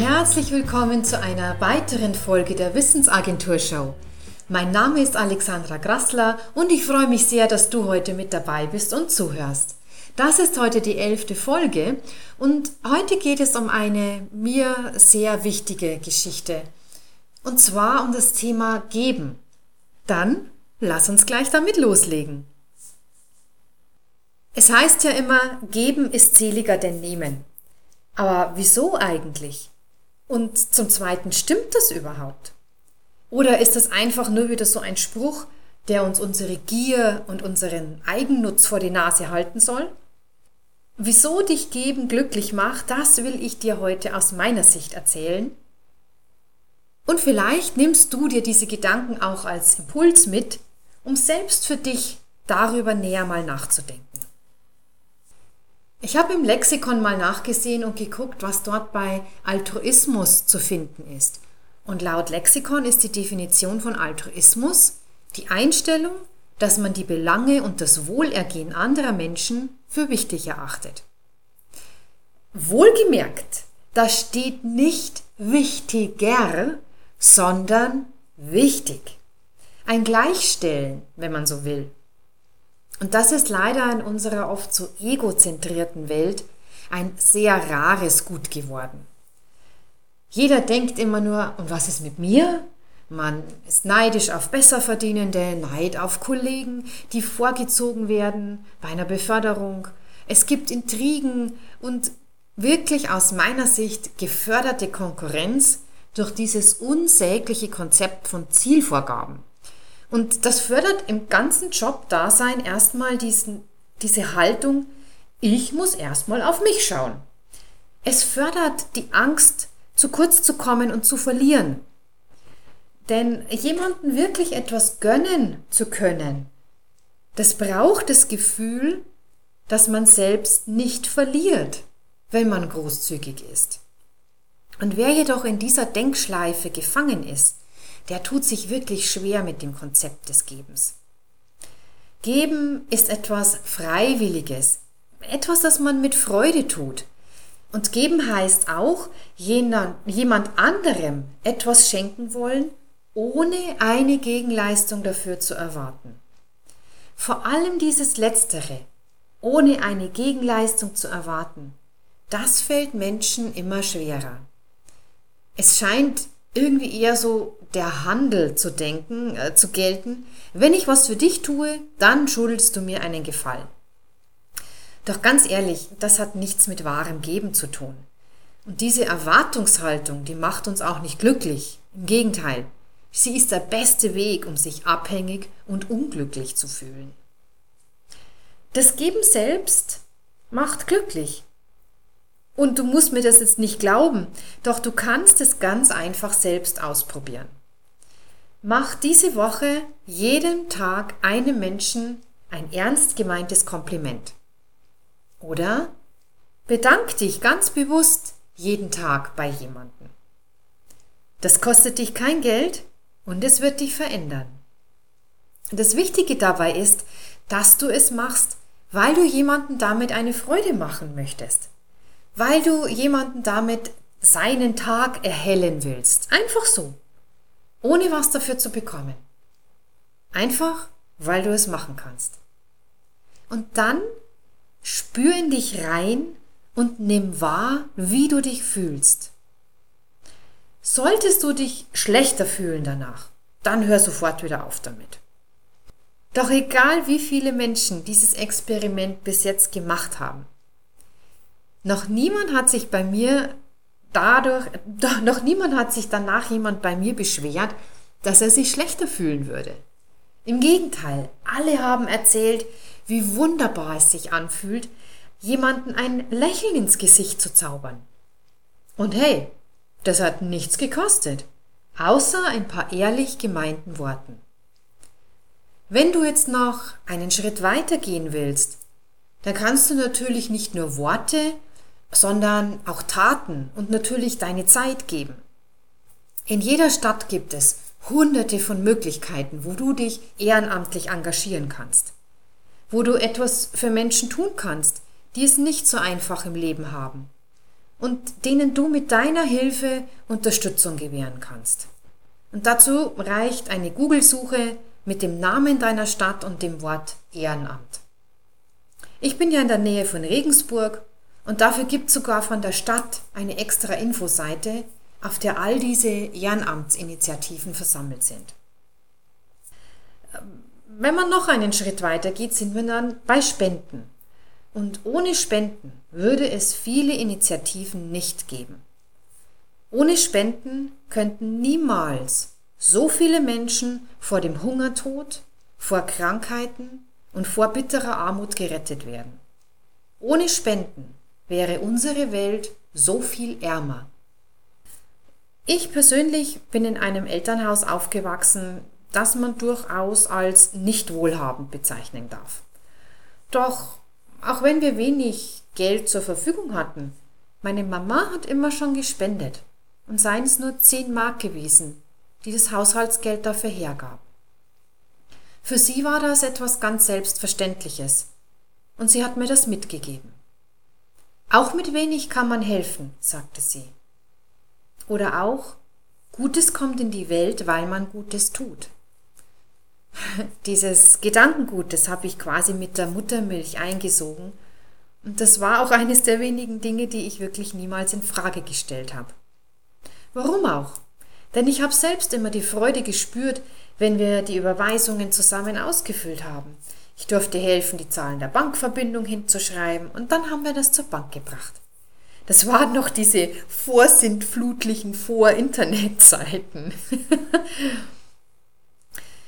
Herzlich willkommen zu einer weiteren Folge der Wissensagentur Show. Mein Name ist Alexandra Grassler und ich freue mich sehr, dass du heute mit dabei bist und zuhörst. Das ist heute die elfte Folge und heute geht es um eine mir sehr wichtige Geschichte. Und zwar um das Thema Geben. Dann lass uns gleich damit loslegen. Es heißt ja immer, geben ist seliger denn nehmen. Aber wieso eigentlich? Und zum Zweiten, stimmt das überhaupt? Oder ist das einfach nur wieder so ein Spruch, der uns unsere Gier und unseren Eigennutz vor die Nase halten soll? Wieso dich geben glücklich macht, das will ich dir heute aus meiner Sicht erzählen. Und vielleicht nimmst du dir diese Gedanken auch als Impuls mit, um selbst für dich darüber näher mal nachzudenken. Ich habe im Lexikon mal nachgesehen und geguckt, was dort bei Altruismus zu finden ist. Und laut Lexikon ist die Definition von Altruismus die Einstellung, dass man die Belange und das Wohlergehen anderer Menschen für wichtig erachtet. Wohlgemerkt, da steht nicht wichtiger, sondern wichtig. Ein Gleichstellen, wenn man so will. Und das ist leider in unserer oft so egozentrierten Welt ein sehr rares Gut geworden. Jeder denkt immer nur, und was ist mit mir? Man ist neidisch auf Besserverdienende, Neid auf Kollegen, die vorgezogen werden bei einer Beförderung. Es gibt Intrigen und wirklich aus meiner Sicht geförderte Konkurrenz durch dieses unsägliche Konzept von Zielvorgaben. Und das fördert im ganzen Job-Dasein erstmal diesen, diese Haltung, ich muss erstmal auf mich schauen. Es fördert die Angst, zu kurz zu kommen und zu verlieren. Denn jemanden wirklich etwas gönnen zu können, das braucht das Gefühl, dass man selbst nicht verliert, wenn man großzügig ist. Und wer jedoch in dieser Denkschleife gefangen ist, der tut sich wirklich schwer mit dem Konzept des Gebens. Geben ist etwas Freiwilliges, etwas, das man mit Freude tut. Und geben heißt auch, jemand anderem etwas schenken wollen, ohne eine Gegenleistung dafür zu erwarten. Vor allem dieses Letztere, ohne eine Gegenleistung zu erwarten, das fällt Menschen immer schwerer. Es scheint irgendwie eher so der Handel zu denken, äh, zu gelten. Wenn ich was für dich tue, dann schuldest du mir einen Gefallen. Doch ganz ehrlich, das hat nichts mit wahrem Geben zu tun. Und diese Erwartungshaltung, die macht uns auch nicht glücklich. Im Gegenteil, sie ist der beste Weg, um sich abhängig und unglücklich zu fühlen. Das Geben selbst macht glücklich. Und du musst mir das jetzt nicht glauben, doch du kannst es ganz einfach selbst ausprobieren. Mach diese Woche jeden Tag einem Menschen ein ernst gemeintes Kompliment. Oder bedank dich ganz bewusst jeden Tag bei jemandem. Das kostet dich kein Geld und es wird dich verändern. Das Wichtige dabei ist, dass du es machst, weil du jemanden damit eine Freude machen möchtest weil du jemanden damit seinen Tag erhellen willst. Einfach so. Ohne was dafür zu bekommen. Einfach, weil du es machen kannst. Und dann spür in dich rein und nimm wahr, wie du dich fühlst. Solltest du dich schlechter fühlen danach, dann hör sofort wieder auf damit. Doch egal wie viele Menschen dieses Experiment bis jetzt gemacht haben, noch niemand hat sich bei mir dadurch, noch niemand hat sich danach jemand bei mir beschwert, dass er sich schlechter fühlen würde. Im Gegenteil, alle haben erzählt, wie wunderbar es sich anfühlt, jemanden ein Lächeln ins Gesicht zu zaubern. Und hey, das hat nichts gekostet, außer ein paar ehrlich gemeinten Worten. Wenn du jetzt noch einen Schritt weiter gehen willst, dann kannst du natürlich nicht nur Worte sondern auch Taten und natürlich deine Zeit geben. In jeder Stadt gibt es hunderte von Möglichkeiten, wo du dich ehrenamtlich engagieren kannst, wo du etwas für Menschen tun kannst, die es nicht so einfach im Leben haben. und denen du mit deiner Hilfe Unterstützung gewähren kannst. Und dazu reicht eine Google-Suche mit dem Namen deiner Stadt und dem Wort Ehrenamt. Ich bin ja in der Nähe von Regensburg und dafür gibt sogar von der Stadt eine extra Infoseite, auf der all diese Ehrenamtsinitiativen versammelt sind. Wenn man noch einen Schritt weiter geht, sind wir dann bei Spenden. Und ohne Spenden würde es viele Initiativen nicht geben. Ohne Spenden könnten niemals so viele Menschen vor dem Hungertod, vor Krankheiten und vor bitterer Armut gerettet werden. Ohne Spenden wäre unsere Welt so viel ärmer. Ich persönlich bin in einem Elternhaus aufgewachsen, das man durchaus als nicht wohlhabend bezeichnen darf. Doch auch wenn wir wenig Geld zur Verfügung hatten, meine Mama hat immer schon gespendet und seien es nur 10 Mark gewesen, die das Haushaltsgeld dafür hergab. Für sie war das etwas ganz Selbstverständliches und sie hat mir das mitgegeben. Auch mit wenig kann man helfen, sagte sie. Oder auch, Gutes kommt in die Welt, weil man Gutes tut. Dieses Gedankengut, das habe ich quasi mit der Muttermilch eingesogen. Und das war auch eines der wenigen Dinge, die ich wirklich niemals in Frage gestellt habe. Warum auch? Denn ich habe selbst immer die Freude gespürt, wenn wir die Überweisungen zusammen ausgefüllt haben. Ich durfte helfen, die Zahlen der Bankverbindung hinzuschreiben und dann haben wir das zur Bank gebracht. Das waren noch diese vorsintflutlichen Vor-Internet-Zeiten.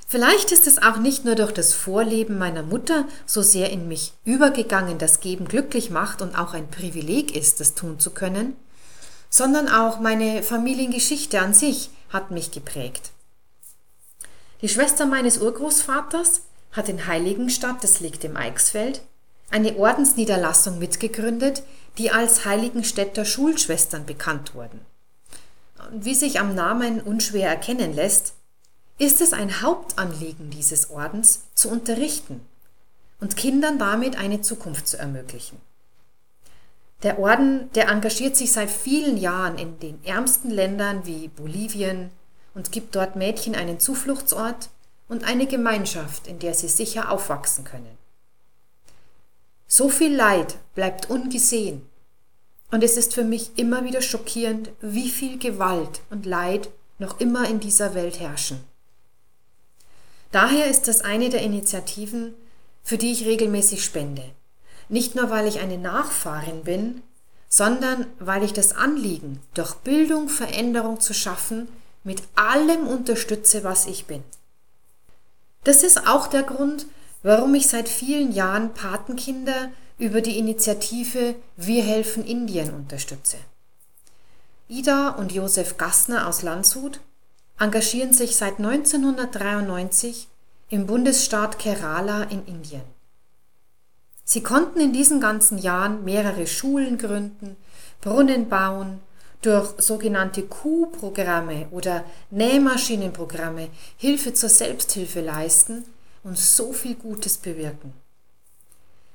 Vielleicht ist es auch nicht nur durch das Vorleben meiner Mutter so sehr in mich übergegangen, dass Geben glücklich macht und auch ein Privileg ist, das tun zu können, sondern auch meine Familiengeschichte an sich hat mich geprägt. Die Schwester meines Urgroßvaters hat in Heiligenstadt, das liegt im Eichsfeld, eine Ordensniederlassung mitgegründet, die als Heiligenstädter Schulschwestern bekannt wurden. Wie sich am Namen unschwer erkennen lässt, ist es ein Hauptanliegen dieses Ordens zu unterrichten und Kindern damit eine Zukunft zu ermöglichen. Der Orden, der engagiert sich seit vielen Jahren in den ärmsten Ländern wie Bolivien und gibt dort Mädchen einen Zufluchtsort und eine Gemeinschaft, in der sie sicher aufwachsen können. So viel Leid bleibt ungesehen und es ist für mich immer wieder schockierend, wie viel Gewalt und Leid noch immer in dieser Welt herrschen. Daher ist das eine der Initiativen, für die ich regelmäßig spende. Nicht nur, weil ich eine Nachfahrin bin, sondern weil ich das Anliegen, durch Bildung Veränderung zu schaffen, mit allem unterstütze, was ich bin. Das ist auch der Grund, warum ich seit vielen Jahren Patenkinder über die Initiative Wir helfen Indien unterstütze. Ida und Josef Gassner aus Landshut engagieren sich seit 1993 im Bundesstaat Kerala in Indien. Sie konnten in diesen ganzen Jahren mehrere Schulen gründen, Brunnen bauen, durch sogenannte Q-Programme oder Nähmaschinenprogramme Hilfe zur Selbsthilfe leisten und so viel Gutes bewirken.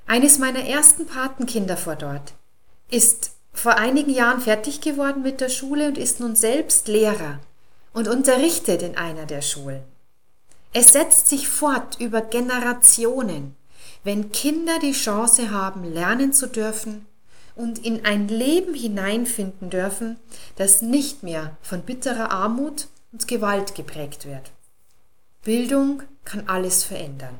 Eines meiner ersten Patenkinder vor dort ist vor einigen Jahren fertig geworden mit der Schule und ist nun selbst Lehrer und unterrichtet in einer der Schulen. Es setzt sich fort über Generationen, wenn Kinder die Chance haben, lernen zu dürfen und in ein Leben hineinfinden dürfen, das nicht mehr von bitterer Armut und Gewalt geprägt wird. Bildung kann alles verändern.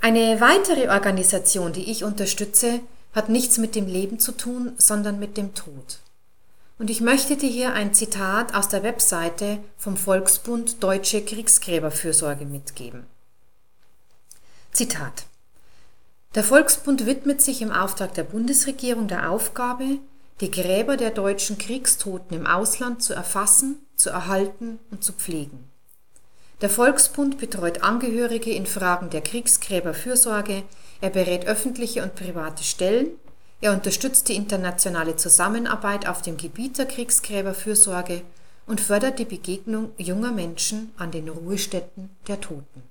Eine weitere Organisation, die ich unterstütze, hat nichts mit dem Leben zu tun, sondern mit dem Tod. Und ich möchte dir hier ein Zitat aus der Webseite vom Volksbund Deutsche Kriegsgräberfürsorge mitgeben. Zitat Der Volksbund widmet sich im Auftrag der Bundesregierung der Aufgabe, die Gräber der deutschen Kriegstoten im Ausland zu erfassen, zu erhalten und zu pflegen. Der Volksbund betreut Angehörige in Fragen der Kriegsgräberfürsorge, er berät öffentliche und private Stellen, er unterstützt die internationale Zusammenarbeit auf dem Gebiet der Kriegsgräberfürsorge und fördert die Begegnung junger Menschen an den Ruhestätten der Toten.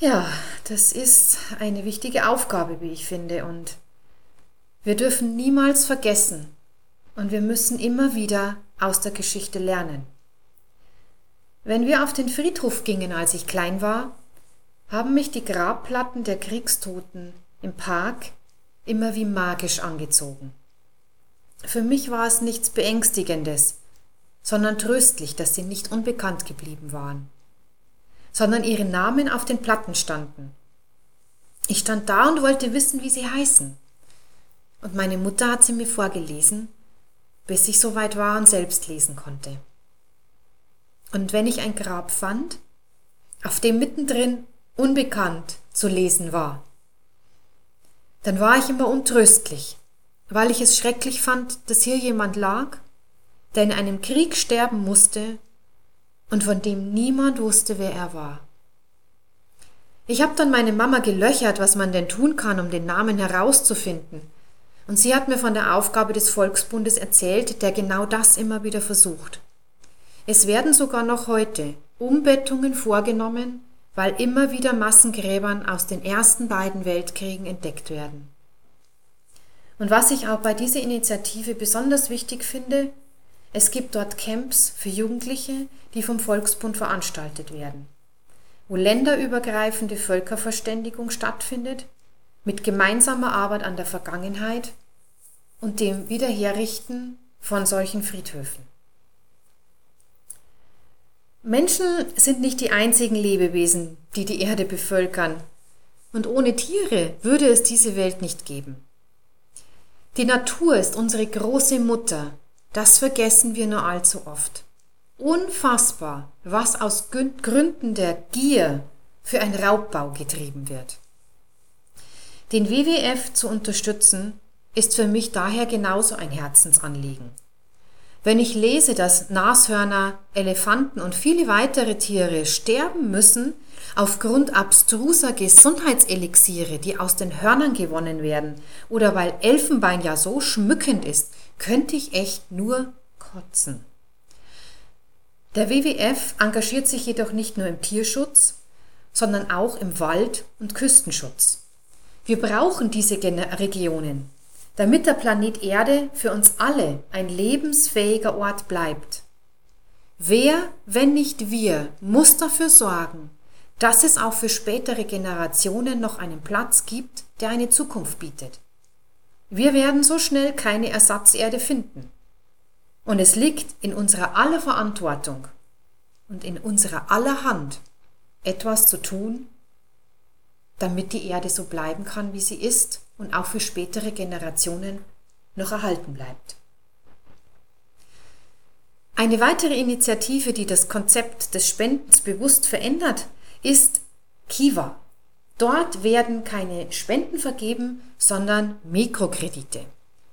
Ja, das ist eine wichtige Aufgabe, wie ich finde. Und Wir dürfen niemals vergessen und wir müssen immer wieder aus der Geschichte lernen. Wenn wir auf den Friedhof gingen, als ich klein war, haben mich die Grabplatten der Kriegstoten im Park immer wie magisch angezogen. Für mich war es nichts Beängstigendes, sondern tröstlich, dass sie nicht unbekannt geblieben waren, sondern ihre Namen auf den Platten standen. Ich stand da und wollte wissen, wie sie heißen. Und meine Mutter hat sie mir vorgelesen, bis ich so weit war und selbst lesen konnte. Und wenn ich ein Grab fand, auf dem mittendrin unbekannt zu lesen war, dann war ich immer untröstlich, weil ich es schrecklich fand, dass hier jemand lag, der in einem Krieg sterben musste und von dem niemand wusste, wer er war. Ich habe dann meine Mama gelöchert, was man denn tun kann, um den Namen herauszufinden. Und sie hat mir von der Aufgabe des Volksbundes erzählt, der genau das immer wieder versucht. Es werden sogar noch heute Umbettungen vorgenommen, weil immer wieder Massengräbern aus den ersten beiden Weltkriegen entdeckt werden. Und was ich auch bei dieser Initiative besonders wichtig finde, es gibt dort Camps für Jugendliche, die vom Volksbund veranstaltet werden, wo länderübergreifende Völkerverständigung stattfindet, mit gemeinsamer Arbeit an der Vergangenheit und dem Wiederherrichten von solchen Friedhöfen. Menschen sind nicht die einzigen Lebewesen, die die Erde bevölkern. Und ohne Tiere würde es diese Welt nicht geben. Die Natur ist unsere große Mutter. Das vergessen wir nur allzu oft. Unfassbar, was aus Gründen der Gier für ein Raubbau getrieben wird. Den WWF zu unterstützen, ist für mich daher genauso ein Herzensanliegen. Wenn ich lese, dass Nashörner, Elefanten und viele weitere Tiere sterben müssen aufgrund abstruser Gesundheitselixiere, die aus den Hörnern gewonnen werden, oder weil Elfenbein ja so schmückend ist, könnte ich echt nur kotzen. Der WWF engagiert sich jedoch nicht nur im Tierschutz, sondern auch im Wald- und Küstenschutz. Wir brauchen diese Regionen, damit der Planet Erde für uns alle ein lebensfähiger Ort bleibt. Wer, wenn nicht wir, muss dafür sorgen, dass es auch für spätere Generationen noch einen Platz gibt, der eine Zukunft bietet. Wir werden so schnell keine Ersatzerde finden. Und es liegt in unserer aller Verantwortung und in unserer aller Hand, etwas zu tun, damit die Erde so bleiben kann, wie sie ist und auch für spätere Generationen noch erhalten bleibt. Eine weitere Initiative, die das Konzept des Spendens bewusst verändert, ist Kiva. Dort werden keine Spenden vergeben, sondern Mikrokredite.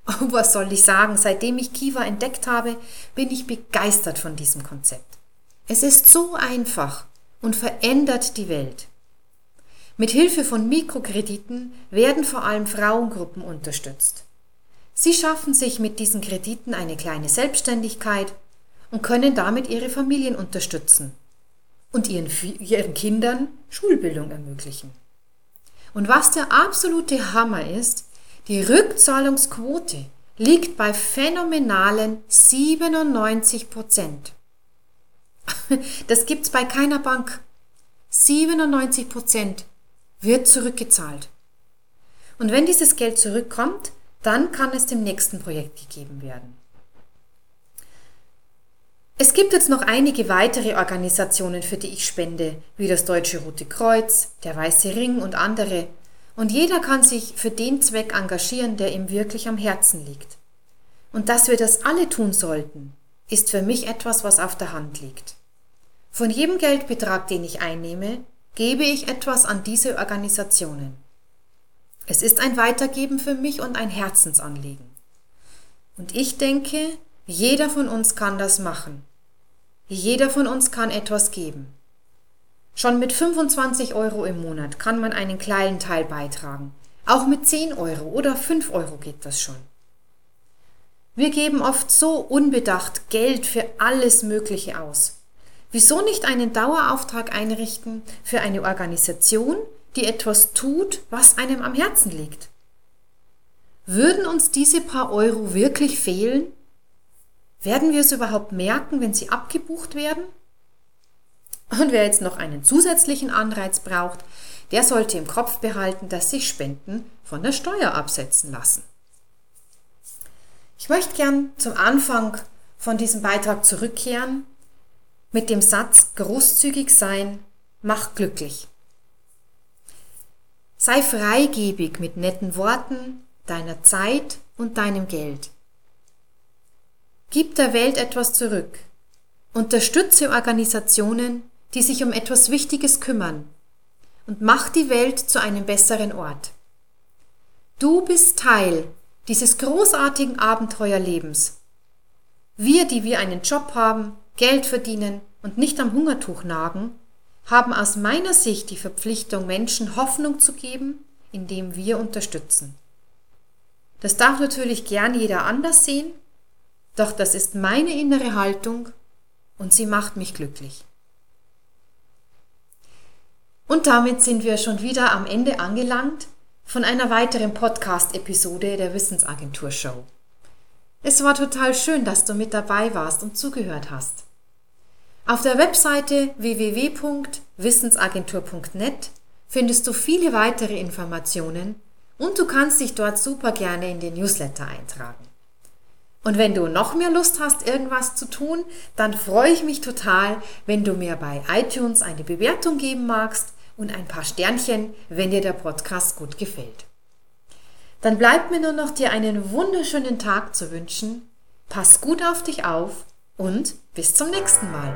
Oh, was soll ich sagen? Seitdem ich Kiva entdeckt habe, bin ich begeistert von diesem Konzept. Es ist so einfach und verändert die Welt. Mit Hilfe von Mikrokrediten werden vor allem Frauengruppen unterstützt. Sie schaffen sich mit diesen Krediten eine kleine Selbstständigkeit und können damit ihre Familien unterstützen und ihren, ihren Kindern Schulbildung ermöglichen. Und was der absolute Hammer ist, die Rückzahlungsquote liegt bei phänomenalen 97 Prozent. Das gibt's bei keiner Bank. 97 Prozent wird zurückgezahlt. Und wenn dieses Geld zurückkommt, dann kann es dem nächsten Projekt gegeben werden. Es gibt jetzt noch einige weitere Organisationen, für die ich spende, wie das Deutsche Rote Kreuz, der Weiße Ring und andere. Und jeder kann sich für den Zweck engagieren, der ihm wirklich am Herzen liegt. Und dass wir das alle tun sollten, ist für mich etwas, was auf der Hand liegt. Von jedem Geldbetrag, den ich einnehme, gebe ich etwas an diese Organisationen. Es ist ein Weitergeben für mich und ein Herzensanliegen. Und ich denke, jeder von uns kann das machen. Jeder von uns kann etwas geben. Schon mit 25 Euro im Monat kann man einen kleinen Teil beitragen. Auch mit 10 Euro oder 5 Euro geht das schon. Wir geben oft so unbedacht Geld für alles Mögliche aus. Wieso nicht einen Dauerauftrag einrichten für eine Organisation, die etwas tut, was einem am Herzen liegt? würden uns diese paar Euro wirklich fehlen? Werden wir es überhaupt merken, wenn sie abgebucht werden? Und wer jetzt noch einen zusätzlichen Anreiz braucht, der sollte im Kopf behalten, dass sich Spenden von der Steuer absetzen lassen. Ich möchte gern zum Anfang von diesem Beitrag zurückkehren mit dem Satz großzügig sein macht glücklich. Sei freigebig mit netten Worten, deiner Zeit und deinem Geld. Gib der Welt etwas zurück. Unterstütze Organisationen, die sich um etwas Wichtiges kümmern und mach die Welt zu einem besseren Ort. Du bist Teil dieses großartigen Abenteuerlebens. Wir, die wir einen Job haben, Geld verdienen und nicht am Hungertuch nagen, haben aus meiner Sicht die Verpflichtung, Menschen Hoffnung zu geben, indem wir unterstützen. Das darf natürlich gern jeder anders sehen, doch das ist meine innere Haltung und sie macht mich glücklich. Und damit sind wir schon wieder am Ende angelangt von einer weiteren Podcast-Episode der Wissensagentur Show. Es war total schön, dass du mit dabei warst und zugehört hast. Auf der Webseite www.wissensagentur.net findest du viele weitere Informationen und du kannst dich dort super gerne in den Newsletter eintragen. Und wenn du noch mehr Lust hast, irgendwas zu tun, dann freue ich mich total, wenn du mir bei iTunes eine Bewertung geben magst und ein paar Sternchen, wenn dir der Podcast gut gefällt. Dann bleibt mir nur noch dir einen wunderschönen Tag zu wünschen. Pass gut auf dich auf und bis zum nächsten Mal.